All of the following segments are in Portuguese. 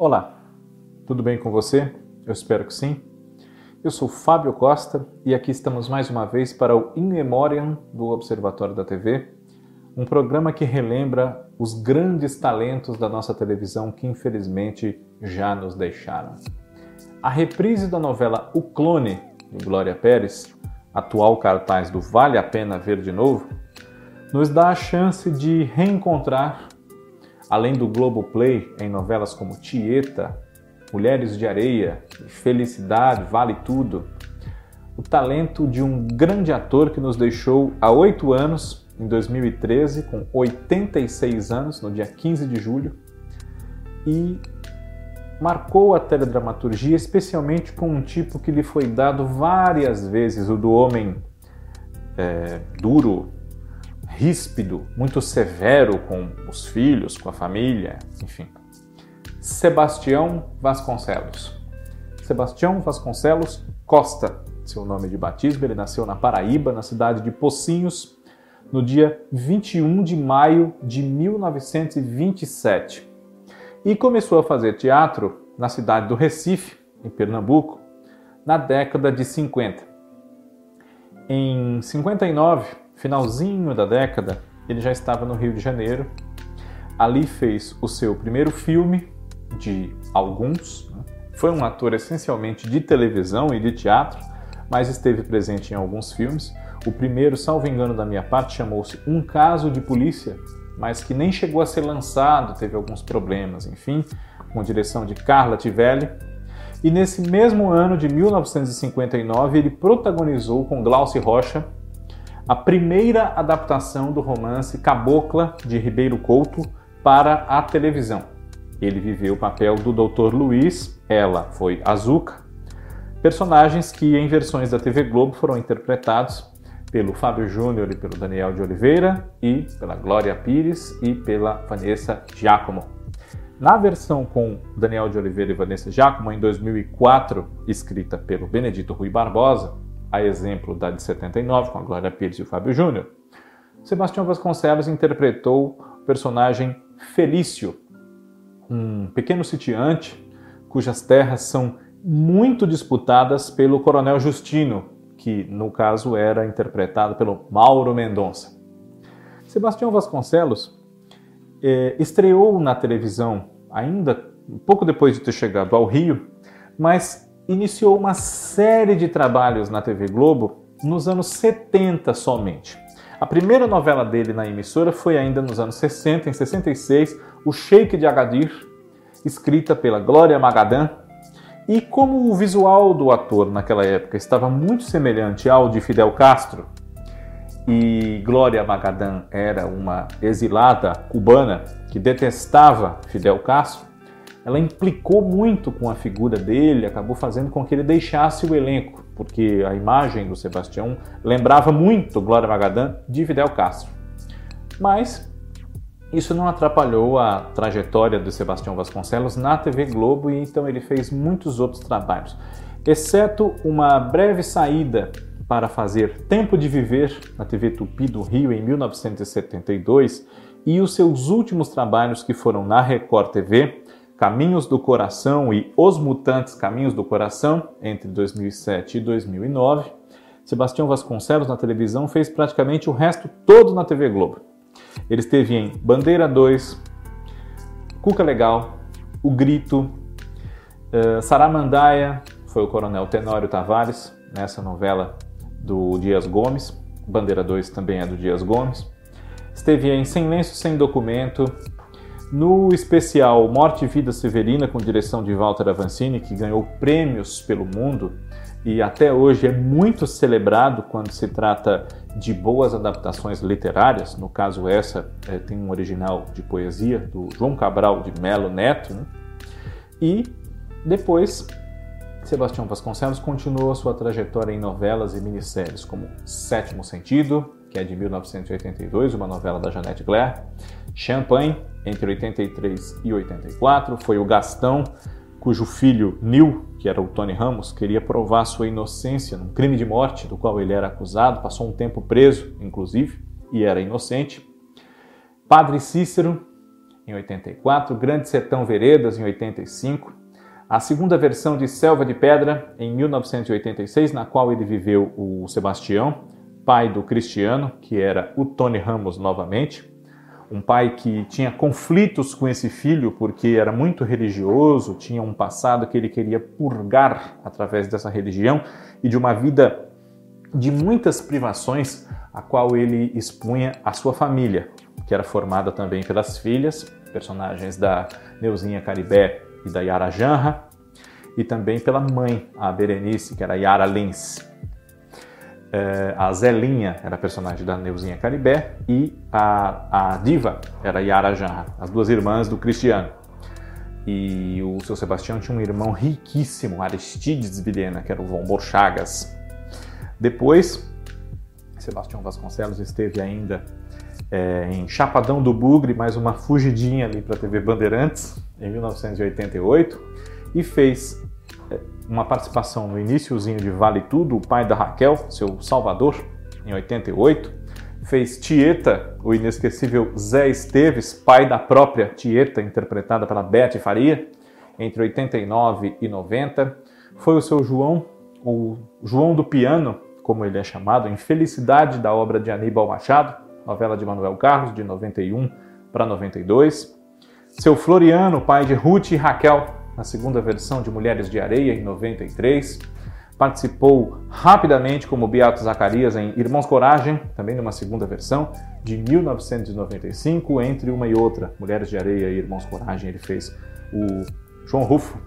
Olá, tudo bem com você? Eu espero que sim. Eu sou Fábio Costa e aqui estamos mais uma vez para o In Memoriam do Observatório da TV, um programa que relembra os grandes talentos da nossa televisão que infelizmente já nos deixaram. A reprise da novela O Clone, de Glória Pérez, atual cartaz do Vale a Pena Ver de Novo, nos dá a chance de reencontrar, além do Globoplay, em novelas como Tieta, Mulheres de Areia, Felicidade, Vale Tudo, o talento de um grande ator que nos deixou há oito anos, em 2013, com 86 anos, no dia 15 de julho, e marcou a teledramaturgia, especialmente com um tipo que lhe foi dado várias vezes, o do homem é, duro, ríspido, muito severo com os filhos, com a família, enfim. Sebastião Vasconcelos. Sebastião Vasconcelos Costa, seu nome de batismo, ele nasceu na Paraíba, na cidade de Pocinhos, no dia 21 de maio de 1927 e começou a fazer teatro na cidade do Recife, em Pernambuco, na década de 50. Em 59, finalzinho da década, ele já estava no Rio de Janeiro. Ali fez o seu primeiro filme de alguns. Né? Foi um ator essencialmente de televisão e de teatro, mas esteve presente em alguns filmes. O primeiro, salvo engano da minha parte, chamou-se Um Caso de Polícia, mas que nem chegou a ser lançado, teve alguns problemas, enfim, com direção de Carla Tivelli. E nesse mesmo ano de 1959, ele protagonizou com Glaucio Rocha a primeira adaptação do romance Cabocla de Ribeiro Couto para a televisão. Ele viveu o papel do Dr. Luiz, ela foi Azuca, personagens que em versões da TV Globo foram interpretados pelo Fábio Júnior e pelo Daniel de Oliveira, e pela Glória Pires e pela Vanessa Giacomo. Na versão com Daniel de Oliveira e Vanessa Giacomo, em 2004, escrita pelo Benedito Rui Barbosa, a exemplo da de 79, com a Glória Pires e o Fábio Júnior, Sebastião Vasconcelos interpretou o personagem Felício, um pequeno sitiante cujas terras são muito disputadas pelo Coronel Justino, que no caso era interpretado pelo Mauro Mendonça. Sebastião Vasconcelos é, estreou na televisão ainda pouco depois de ter chegado ao Rio, mas iniciou uma série de trabalhos na TV Globo nos anos 70 somente. A primeira novela dele na emissora foi ainda nos anos 60, em 66, O Sheik de Agadir, escrita pela Glória Magadan, e como o visual do ator naquela época estava muito semelhante ao de Fidel Castro, e Glória Magadan era uma exilada cubana que detestava Fidel Castro, ela implicou muito com a figura dele, acabou fazendo com que ele deixasse o elenco, porque a imagem do Sebastião lembrava muito Glória Magadan de Fidel Castro. Mas isso não atrapalhou a trajetória do Sebastião Vasconcelos na TV Globo e então ele fez muitos outros trabalhos, exceto uma breve saída para fazer Tempo de Viver na TV Tupi do Rio em 1972 e os seus últimos trabalhos que foram na Record TV, Caminhos do Coração e Os Mutantes Caminhos do Coração entre 2007 e 2009. Sebastião Vasconcelos na televisão fez praticamente o resto todo na TV Globo. Ele esteve em Bandeira 2, Cuca Legal, O Grito, uh, Saramandaia, foi o Coronel Tenório Tavares, nessa novela do Dias Gomes. Bandeira 2 também é do Dias Gomes. Esteve em Sem Lenço, Sem Documento, no especial Morte e Vida Severina, com direção de Walter Avancini, que ganhou prêmios pelo mundo e até hoje é muito celebrado quando se trata de boas adaptações literárias. No caso, essa é, tem um original de poesia do João Cabral de Melo Neto. Né? E depois, Sebastião Vasconcelos continuou sua trajetória em novelas e minisséries, como Sétimo Sentido, que é de 1982, uma novela da Janete Claire, Champagne, entre 83 e 84, foi o Gastão, cujo filho Neil, que era o Tony Ramos, queria provar sua inocência num crime de morte do qual ele era acusado, passou um tempo preso, inclusive, e era inocente. Padre Cícero, em 84, Grande Sertão Veredas, em 85, a segunda versão de Selva de Pedra, em 1986, na qual ele viveu o Sebastião, pai do Cristiano, que era o Tony Ramos novamente, um pai que tinha conflitos com esse filho porque era muito religioso, tinha um passado que ele queria purgar através dessa religião e de uma vida de muitas privações a qual ele expunha a sua família, que era formada também pelas filhas, personagens da Neuzinha Caribé e da Yara Janra, e também pela mãe, a Berenice, que era Yara Lins. É, a Zelinha era a personagem da Neuzinha Caribé e a, a Diva era Yara Janra, as duas irmãs do Cristiano. E o seu Sebastião tinha um irmão riquíssimo, Aristides Vilhena, que era o Von Borchagas. Depois, Sebastião Vasconcelos esteve ainda é, em Chapadão do Bugre, mais uma fugidinha ali para a TV Bandeirantes, em 1988, e fez é, uma participação no iníciozinho de Vale Tudo, o pai da Raquel, seu Salvador, em 88. Fez Tieta, o inesquecível Zé Esteves, pai da própria Tieta, interpretada pela Beth Faria, entre 89 e 90. Foi o seu João, o João do Piano, como ele é chamado, em Felicidade da obra de Aníbal Machado, novela de Manuel Carlos, de 91 para 92. Seu Floriano, pai de Ruth e Raquel, na segunda versão de Mulheres de Areia, em 93. Participou rapidamente como Beato Zacarias em Irmãos Coragem, também numa segunda versão, de 1995, entre uma e outra, Mulheres de Areia e Irmãos Coragem, ele fez o João Rufo,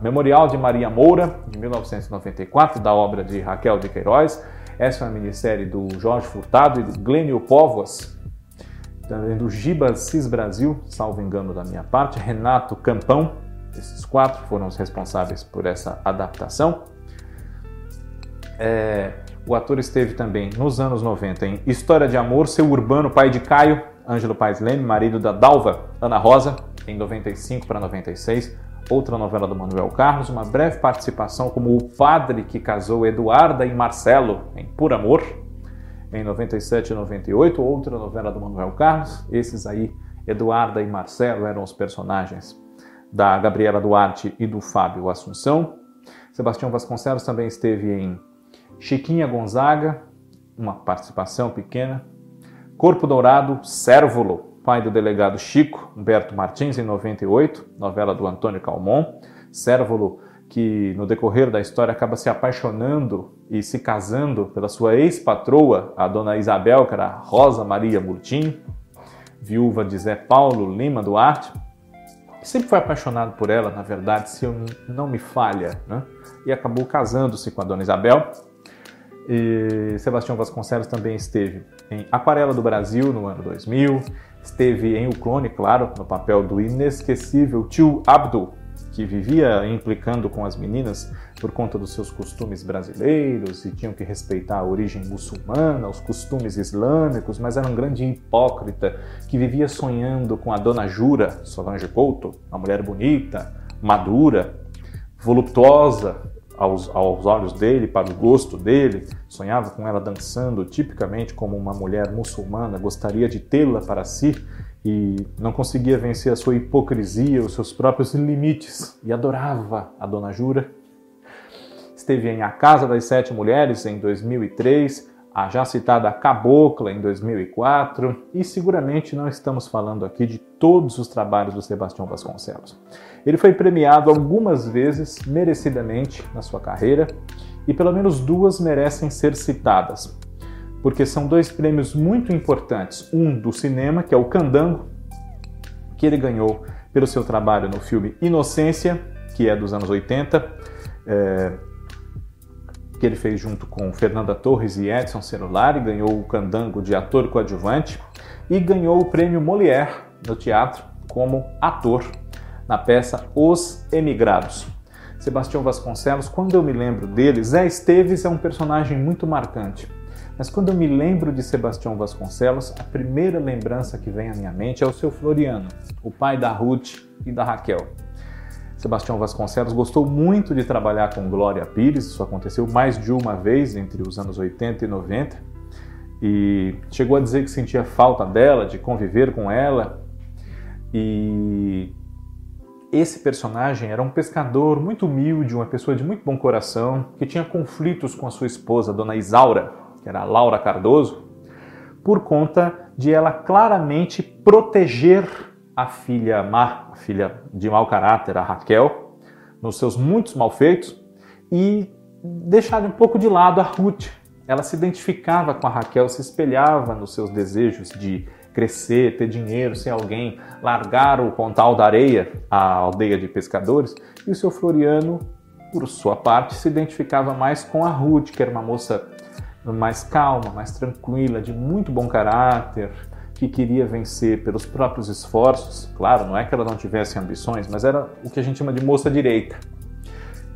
Memorial de Maria Moura, de 1994, da obra de Raquel de Queiroz, essa é uma minissérie do Jorge Furtado e do Glênio Póvoas, também do Giba Cis Brasil, salvo engano da minha parte, Renato Campão, esses quatro foram os responsáveis por essa adaptação. É, o ator esteve também nos anos 90 em História de Amor, Seu Urbano, pai de Caio, Ângelo Paes Leme, marido da Dalva, Ana Rosa, em 95 para 96, outra novela do Manuel Carlos, uma breve participação como o padre que casou Eduarda e Marcelo em Por Amor, em 97 e 98, outra novela do Manuel Carlos. Esses aí, Eduarda e Marcelo, eram os personagens da Gabriela Duarte e do Fábio Assunção. Sebastião Vasconcelos também esteve em Chiquinha Gonzaga, uma participação pequena. Corpo Dourado, Cérvulo, pai do delegado Chico Humberto Martins, em 98, novela do Antônio Calmon. Cérvulo, que no decorrer da história acaba se apaixonando e se casando pela sua ex-patroa, a dona Isabel, que era Rosa Maria Murtim, viúva de Zé Paulo Lima Duarte. Sempre foi apaixonado por ela, na verdade, se eu não me falha, né? e acabou casando-se com a dona Isabel. E Sebastião Vasconcelos também esteve em Aquarela do Brasil no ano 2000, Esteve em O Clone, claro, no papel do inesquecível tio Abdul, que vivia implicando com as meninas por conta dos seus costumes brasileiros e tinham que respeitar a origem muçulmana, os costumes islâmicos, mas era um grande hipócrita que vivia sonhando com a dona Jura Solange Couto, uma mulher bonita, madura, voluptuosa, aos, aos olhos dele, para o gosto dele, sonhava com ela dançando tipicamente como uma mulher muçulmana, gostaria de tê-la para si e não conseguia vencer a sua hipocrisia, os seus próprios limites e adorava a Dona Jura. Esteve em A Casa das Sete Mulheres em 2003, a já citada Cabocla em 2004 e seguramente não estamos falando aqui de todos os trabalhos do Sebastião Vasconcelos. Ele foi premiado algumas vezes, merecidamente, na sua carreira e pelo menos duas merecem ser citadas, porque são dois prêmios muito importantes. Um do cinema, que é o Candango, que ele ganhou pelo seu trabalho no filme Inocência, que é dos anos 80. É, que ele fez junto com Fernanda Torres e Edson Celulari, ganhou o Candango de ator coadjuvante e ganhou o prêmio Molière no teatro como ator na peça Os Emigrados. Sebastião Vasconcelos, quando eu me lembro dele, Zé Esteves é um personagem muito marcante. Mas quando eu me lembro de Sebastião Vasconcelos, a primeira lembrança que vem à minha mente é o seu Floriano, o pai da Ruth e da Raquel. Sebastião Vasconcelos gostou muito de trabalhar com Glória Pires, isso aconteceu mais de uma vez entre os anos 80 e 90, e chegou a dizer que sentia falta dela, de conviver com ela. E esse personagem era um pescador muito humilde, uma pessoa de muito bom coração, que tinha conflitos com a sua esposa, Dona Isaura, que era Laura Cardoso, por conta de ela claramente proteger a filha má, a filha de mau caráter, a Raquel, nos seus muitos malfeitos, e deixar um pouco de lado a Ruth. Ela se identificava com a Raquel, se espelhava nos seus desejos de crescer, ter dinheiro, ser alguém, largar o pontal da areia, a aldeia de pescadores, e o seu Floriano, por sua parte, se identificava mais com a Ruth, que era uma moça mais calma, mais tranquila, de muito bom caráter, que queria vencer pelos próprios esforços. Claro, não é que ela não tivesse ambições, mas era o que a gente chama de moça direita.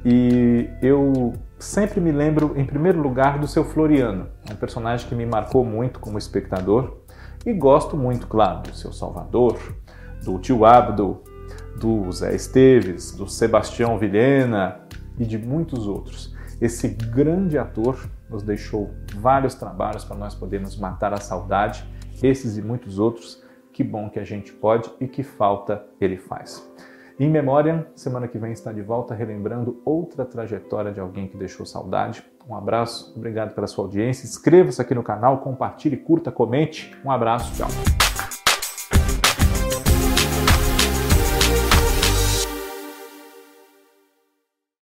E eu sempre me lembro, em primeiro lugar, do seu Floriano, um personagem que me marcou muito como espectador e gosto muito, claro, do seu Salvador, do tio Abdo, do Zé Esteves, do Sebastião Vilhena e de muitos outros. Esse grande ator nos deixou vários trabalhos para nós podermos matar a saudade, esses e muitos outros. Que bom que a gente pode e que falta ele faz. Em memória, semana que vem está de volta relembrando outra trajetória de alguém que deixou saudade. Um abraço, obrigado pela sua audiência. Inscreva-se aqui no canal, compartilhe, curta, comente. Um abraço, tchau.